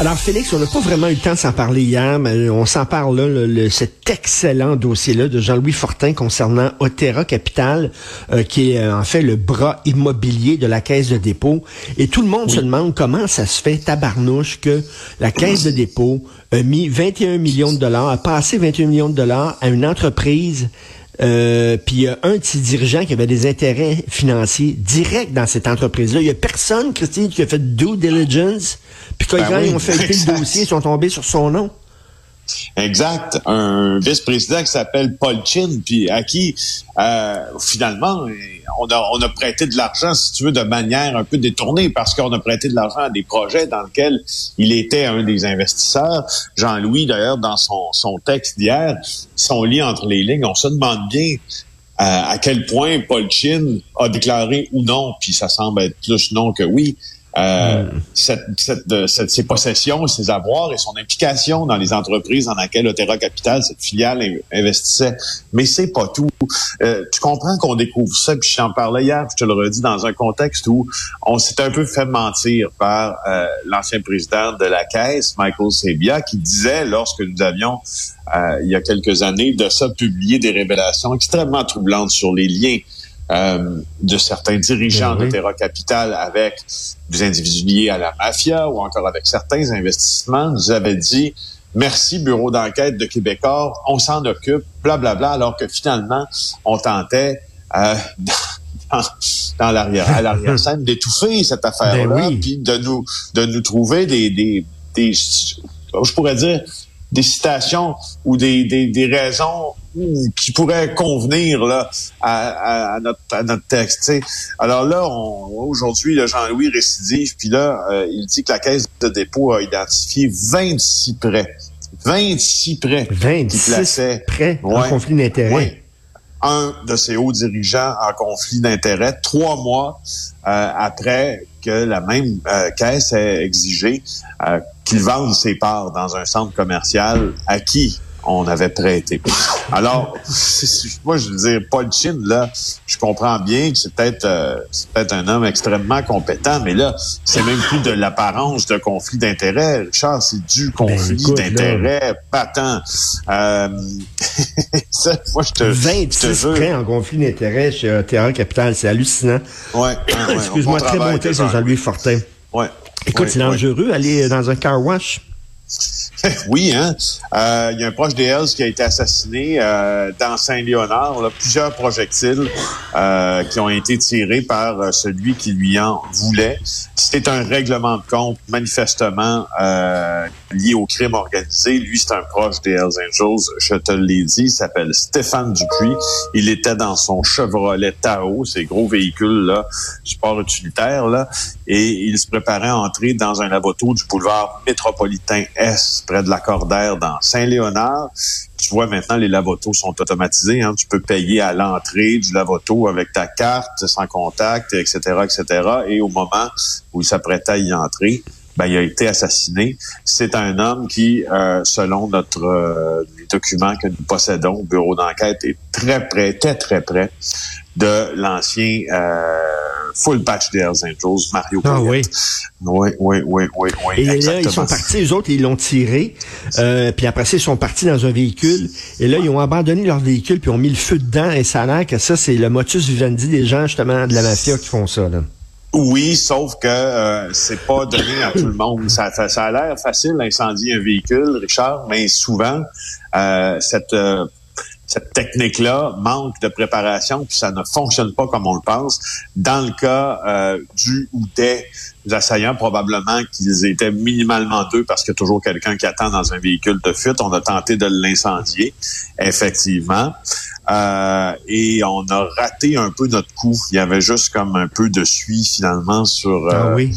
Alors Félix, on n'a pas vraiment eu le temps de s'en parler hier, mais on s'en parle là, le, le- cet excellent dossier-là de Jean-Louis Fortin concernant Otera Capital, euh, qui est euh, en fait le bras immobilier de la Caisse de dépôt. Et tout le monde se demande comment ça se fait, tabarnouche, que la Caisse de dépôt a mis 21 millions de dollars, a passé 21 millions de dollars à une entreprise euh, puis il y a un de ses dirigeants qui avait des intérêts financiers directs dans cette entreprise-là. Il y a personne, Christine, qui a fait due diligence. Puis quand Ben oui, ont fait le dossier, ils sont tombés sur son nom. Exact. Un vice-président qui s'appelle Paul Chin, puis à qui, euh, finalement, on a, on prêté de l'argent, si tu veux, de manière un peu détournée, parce qu'on a prêté de l'argent à des projets dans lesquels il était un des investisseurs. Jean-Louis, d'ailleurs, dans son, texte d'hier, son lit entre les lignes, on se demande bien euh, à quel point Paul Chin a déclaré ou non, puis ça semble être plus non que oui, euh, cette, cette, de- cette- ses possessions, ses avoirs et son implication dans les entreprises dans lesquelles Otera Capital, cette filiale, in- investissait. Mais c'est pas tout. Euh, tu comprends qu'on découvre ça, puis j'en parlais hier, puis je te le redis, dans un contexte où on s'est un peu fait mentir par euh, l'ancien président de la Caisse, Michael Sabia, qui disait, lorsque nous avions, euh, il y a quelques années, de ça, publié des révélations extrêmement troublantes sur les liens euh, de certains dirigeants Ben oui. de Terra Capital avec des individus liés à la mafia ou encore avec certains investissements, nous avait dit merci bureau d'enquête de Québécois, on s'en occupe, blablabla, bla, bla, alors que finalement on tentait euh, dans, dans l'arrière à l'arrière scène d'étouffer cette affaire-là, Ben oui. puis de nous de nous trouver des des, des je pourrais dire des citations ou des, des, des raisons qui pourraient convenir là, à, à- à notre, à notre texte. Alors là, on, aujourd'hui, le Jean-Louis récidive, puis là, euh, il dit que la Caisse de dépôt a identifié 26 prêts. 26 prêts qui 26 plaçaient prêts en Ouais. conflit d'intérêts. Oui. un de ses hauts dirigeants en conflit d'intérêts trois mois euh, après que la même euh, caisse ait exigé euh, qu'il vende ses parts dans un centre commercial à qui? On avait prêté. Alors, moi, je veux dire, Paul Chin, là, je comprends bien que c'est peut-être euh, c'est peut-être un homme extrêmement compétent, mais là, c'est même plus de l'apparence de conflit d'intérêt. Richard, c'est du conflit Ben, écoute, là. d'intérêt patent. Euh, ça, moi, je te, je te 26 prêts en conflit d'intérêts chez Otera Capital. C'est hallucinant. Ouais, Excuse-moi, très bon texte Jean-Louis Fortin. Ouais. Écoute, Ouais, c'est dangereux aller dans un car wash. Oui, hein. Euh, Il y a un proche des Hells qui a été assassiné euh, dans Saint-Léonard. Plusieurs projectiles euh, qui ont été tirés par celui qui lui en voulait. C'était un règlement de compte manifestement lié au crime organisé. Lui, c'est un proche des Hells Angels. Je te l'ai dit, il s'appelle Stéphane Dupuis. Il était dans son Chevrolet Tahoe, ces gros véhicules là, sport utilitaire là, et il se préparait à entrer dans un lavoto du boulevard métropolitain S, de la Cordère, dans Saint-Léonard. Tu vois, maintenant, les lavotos sont automatisés. Hein. Tu peux payer à l'entrée du lavoto avec ta carte, sans contact, etc., etc. Et au moment où il s'apprêtait à y entrer, ben, il a été assassiné. C'est un homme qui, euh, selon notre euh, les documents que nous possédons au bureau d'enquête, est très près, très très près de l'ancien euh, full patch des Hells Angels, Mario Ah. Oui, oui, oui, oui, oui. Et là, ils sont partis, eux autres, ils l'ont tiré. Euh, puis après ça, ils sont partis dans un véhicule. Et là, ils ont abandonné leur véhicule, puis ont mis le feu dedans. Et ça a l'air que ça, c'est le motus vivendi des gens, justement, de la mafia qui font ça. Là. Oui, sauf que euh, c'est pas donné à tout le monde. Ça a l'air facile d'incendier un véhicule, Richard, mais souvent, euh, cette, euh, cette technique-là manque de préparation, puis ça ne fonctionne pas comme on le pense. Dans le cas euh, du ou des assaillants, probablement qu'ils étaient minimalement deux parce qu'il y a toujours quelqu'un qui attend dans un véhicule de fuite. On a tenté de l'incendier, effectivement. Euh, et on a raté un peu notre coup. Il y avait juste comme un peu de suie finalement sur... ah oui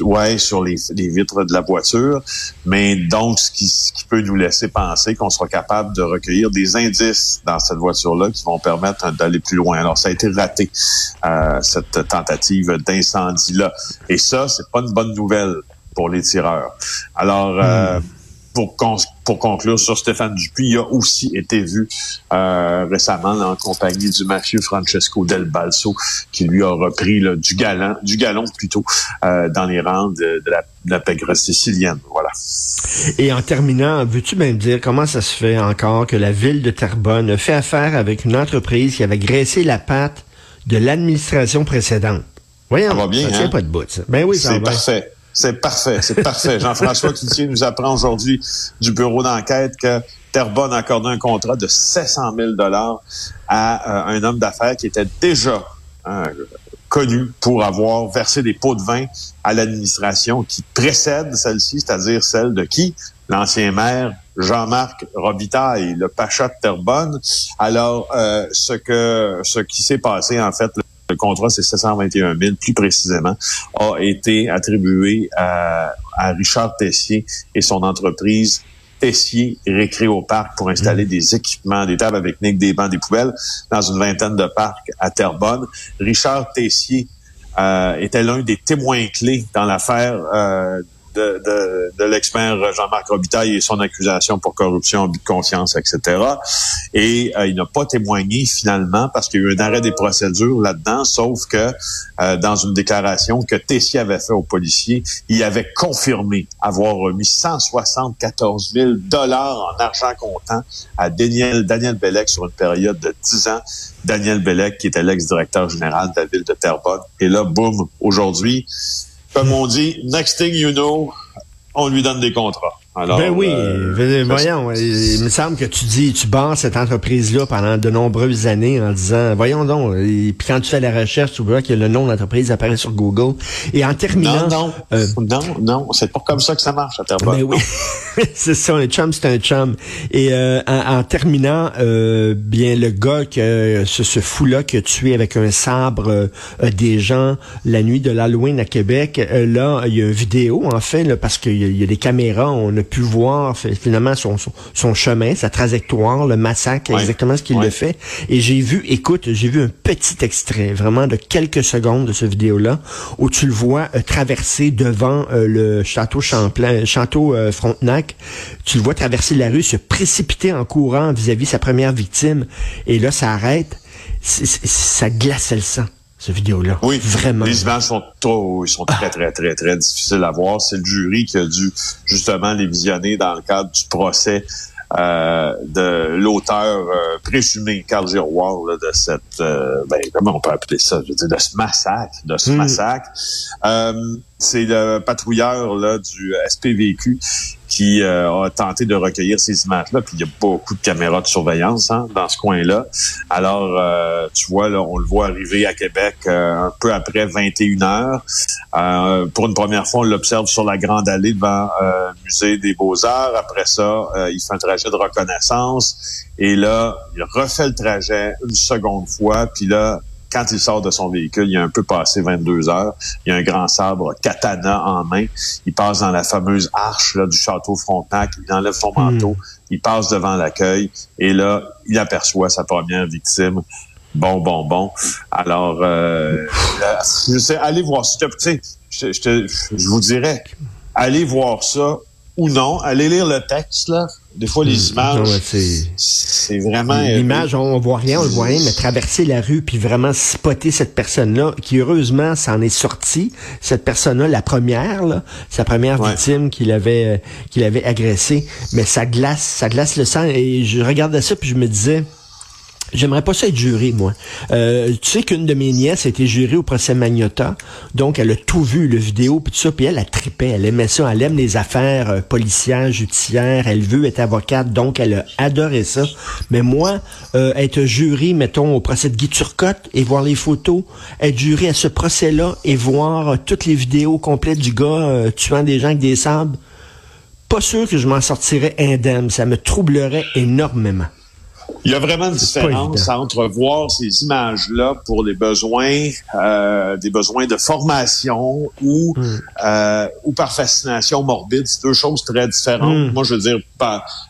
ouais, sur les, vitres de la voiture, mais donc ce qui, peut nous laisser penser qu'on sera capable de recueillir des indices dans cette voiture-là qui vont permettre d'aller plus loin. Alors ça a été raté euh, cette tentative d'incendie-là, et ça c'est pas une bonne nouvelle pour les tireurs. Alors euh, pour, pour conclure sur Stéphane Dupuis, il a aussi été vu euh, récemment en compagnie du mafieux Francesco Del Balso, qui lui a repris du galon, du galon plutôt, euh, dans les rangs de, la, de pègre sicilienne. Voilà. Et en terminant, veux-tu me dire comment ça se fait encore que la ville de Terrebonne fait affaire avec une entreprise qui avait graissé la patte de l'administration précédente? Voyons, ça va bien, ça tient hein? pas de bout, ça. Ben oui, ça C'est parfait. C'est parfait, c'est parfait. Jean-François Cloutier nous apprend aujourd'hui du bureau d'enquête que Terrebonne a accordé un contrat de 700 000 dollars à euh, un homme d'affaires qui était déjà euh, connu pour avoir versé des pots de vin à l'administration qui précède celle-ci, c'est-à-dire celle de qui? L'ancien maire Jean-Marc Robitaille, le pacha de Terrebonne. Alors, euh, ce que ce qui s'est passé, en fait, le contrat, c'est 721 000 plus précisément, a été attribué à, Richard Tessier et son entreprise Tessier Récréo Parc pour installer mmh. des équipements, des tables avec nique, des bancs, des poubelles dans une vingtaine de parcs à Terrebonne. Richard Tessier euh, était l'un des témoins clés dans l'affaire euh, de, de, de l'expert Jean-Marc Robitaille et son accusation pour corruption, but de conscience, etc. Et euh, il n'a pas témoigné finalement parce qu'il y a eu un arrêt des procédures là-dedans, sauf que euh, dans une déclaration que Tessier avait fait aux policiers, il avait confirmé avoir remis 174 000 dollars en argent comptant à Daniel, Daniel Bellec sur une période de 10 ans. Daniel Bellec, qui était l'ex-directeur général de la ville de Terrebonne. Et là, boum, aujourd'hui, comme on dit, next thing you know, on lui donne des contrats. Alors, ben oui, euh, voyons, il me semble que tu dis, tu barres cette entreprise-là pendant de nombreuses années en disant, voyons donc, et puis quand tu fais la recherche, tu vois que le nom de l'entreprise apparaît sur Google. Et en terminant... Non, non, euh, non, non, c'est pas comme ça que ça marche à. Ben oui, c'est ça, un chum, c'est un chum. Et euh, en, terminant, euh, bien, le gars, que ce, ce fou-là qui a tué avec un sabre des gens la nuit de l'Halloween à Québec, là, il y a une vidéo, en fait, là, parce qu'il y, y, a des caméras, on pu voir finalement son, son, chemin, sa trajectoire, le massacre, exactement ce qu'il le fait. Et j'ai vu, écoute, j'ai vu un petit extrait, vraiment de quelques secondes de ce vidéo-là, où tu le vois euh, traverser devant euh, le château Champlain, château euh, Frontenac. Tu le vois traverser la rue, se précipiter en courant vis-à-vis -vis sa première victime. Et là, ça arrête. ça glaçait le sang Oui, vraiment. Les images sont trop, ils sont très, très, très, très difficiles à voir. C'est le jury qui a dû justement les visionner dans le cadre du procès euh, de l'auteur euh, présumé, Carl Giroir, de cette, euh, ben, comment on peut appeler ça, je veux dire, de ce massacre, de ce hmm. massacre. C'est le patrouilleur là, du SPVQ qui euh, a tenté de recueillir ces images-là. Puis il y a beaucoup de caméras de surveillance hein, dans ce coin-là. Alors, euh, tu vois, là, on le voit arriver à Québec euh, un peu après 21 heures. pour une première fois, on l'observe sur la grande allée devant le musée des Beaux-Arts. Après ça, il fait un trajet de reconnaissance. Et là, il refait le trajet une seconde fois. Puis là, quand il sort de son véhicule, il a un peu passé 22 heures. Il a un grand sabre katana en main. Il passe dans la fameuse arche là, du château Frontenac. Il enlève son manteau. Hmm. Il passe devant l'accueil. Et là, il aperçoit sa première victime. Bon, bon, bon. Alors, euh, je sais, allez voir ça. Je, je, je vous dirais, allez voir ça ou non. Allez lire le texte, là. Des fois, les hmm. images, c'est vraiment... L'image, on voit rien, on voit rien, mais traverser la rue puis vraiment spotter cette personne-là, qui heureusement s'en est sortie, cette personne-là, la première, là, sa première victime qu'il avait, euh, qu'il avait agressée, mais ça glace, ça glace le sang. Et je regardais ça puis je me disais, J'aimerais pas ça être juré, moi. Euh, tu sais qu'une de mes nièces a été jurée au procès Magnota, donc elle a tout vu, le vidéo, puis tout ça, puis elle a tripé, elle aimait ça, elle aime les affaires euh, policières, judiciaires, elle veut être avocate, donc elle a adoré ça. Mais moi, euh, être juré, mettons, au procès de Guy Turcotte et voir les photos, être juré à ce procès-là et voir euh, toutes les vidéos complètes du gars tuant des gens avec des sabres, pas sûr que je m'en sortirais indemne, ça me troublerait énormément. Il y a vraiment une différence entre voir ces images-là pour les besoins, euh, des besoins de formation ou hmm. euh, ou par fascination morbide. C'est deux choses très différentes. Hmm. Moi, je veux dire,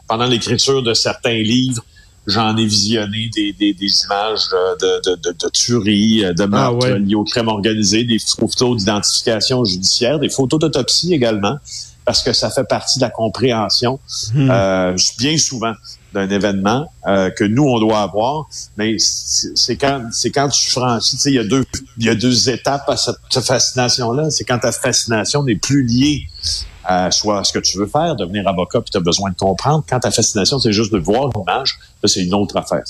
pendant l'écriture de certains livres, j'en ai visionné des, des, images de, de, de, de tueries, de ah meurtres liés au crime organisé, des photos d'identification judiciaire, des photos d'autopsie également parce que ça fait partie de la compréhension hmm. euh, bien souvent d'un événement euh, que nous on doit avoir mais c'est quand c'est quand tu franchis tu sais il y a deux il y a deux étapes à cette, cette fascination là c'est quand ta fascination n'est plus liée soit ce que tu veux faire, devenir avocat, puis tu as besoin de comprendre. Quand ta fascination, c'est juste de voir l'image, c'est une autre affaire.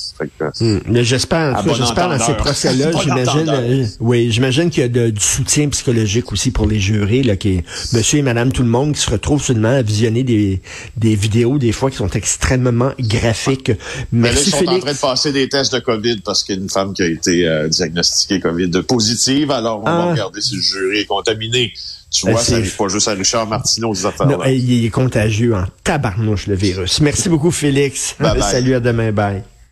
Hmm. J'espère, j'espère dans ces procès-là, j'imagine, euh, oui, j'imagine qu'il y a du soutien psychologique aussi pour les jurés, là, qui est monsieur et madame tout le monde qui se retrouvent seulement à visionner des, des vidéos, des fois, qui sont extrêmement graphiques. Merci, Mais là, ils sont en train de passer des tests de COVID parce qu'il y a une femme qui a été euh, diagnostiquée COVID positive, alors on va ah. regarder si le jury est contaminé. Tu vois, ça n'arrive pas juste à Richard Martineau, ces affaires Non, il est contagieux en tabarnouche, le virus. Merci beaucoup, Félix. Salut, à demain. Bye.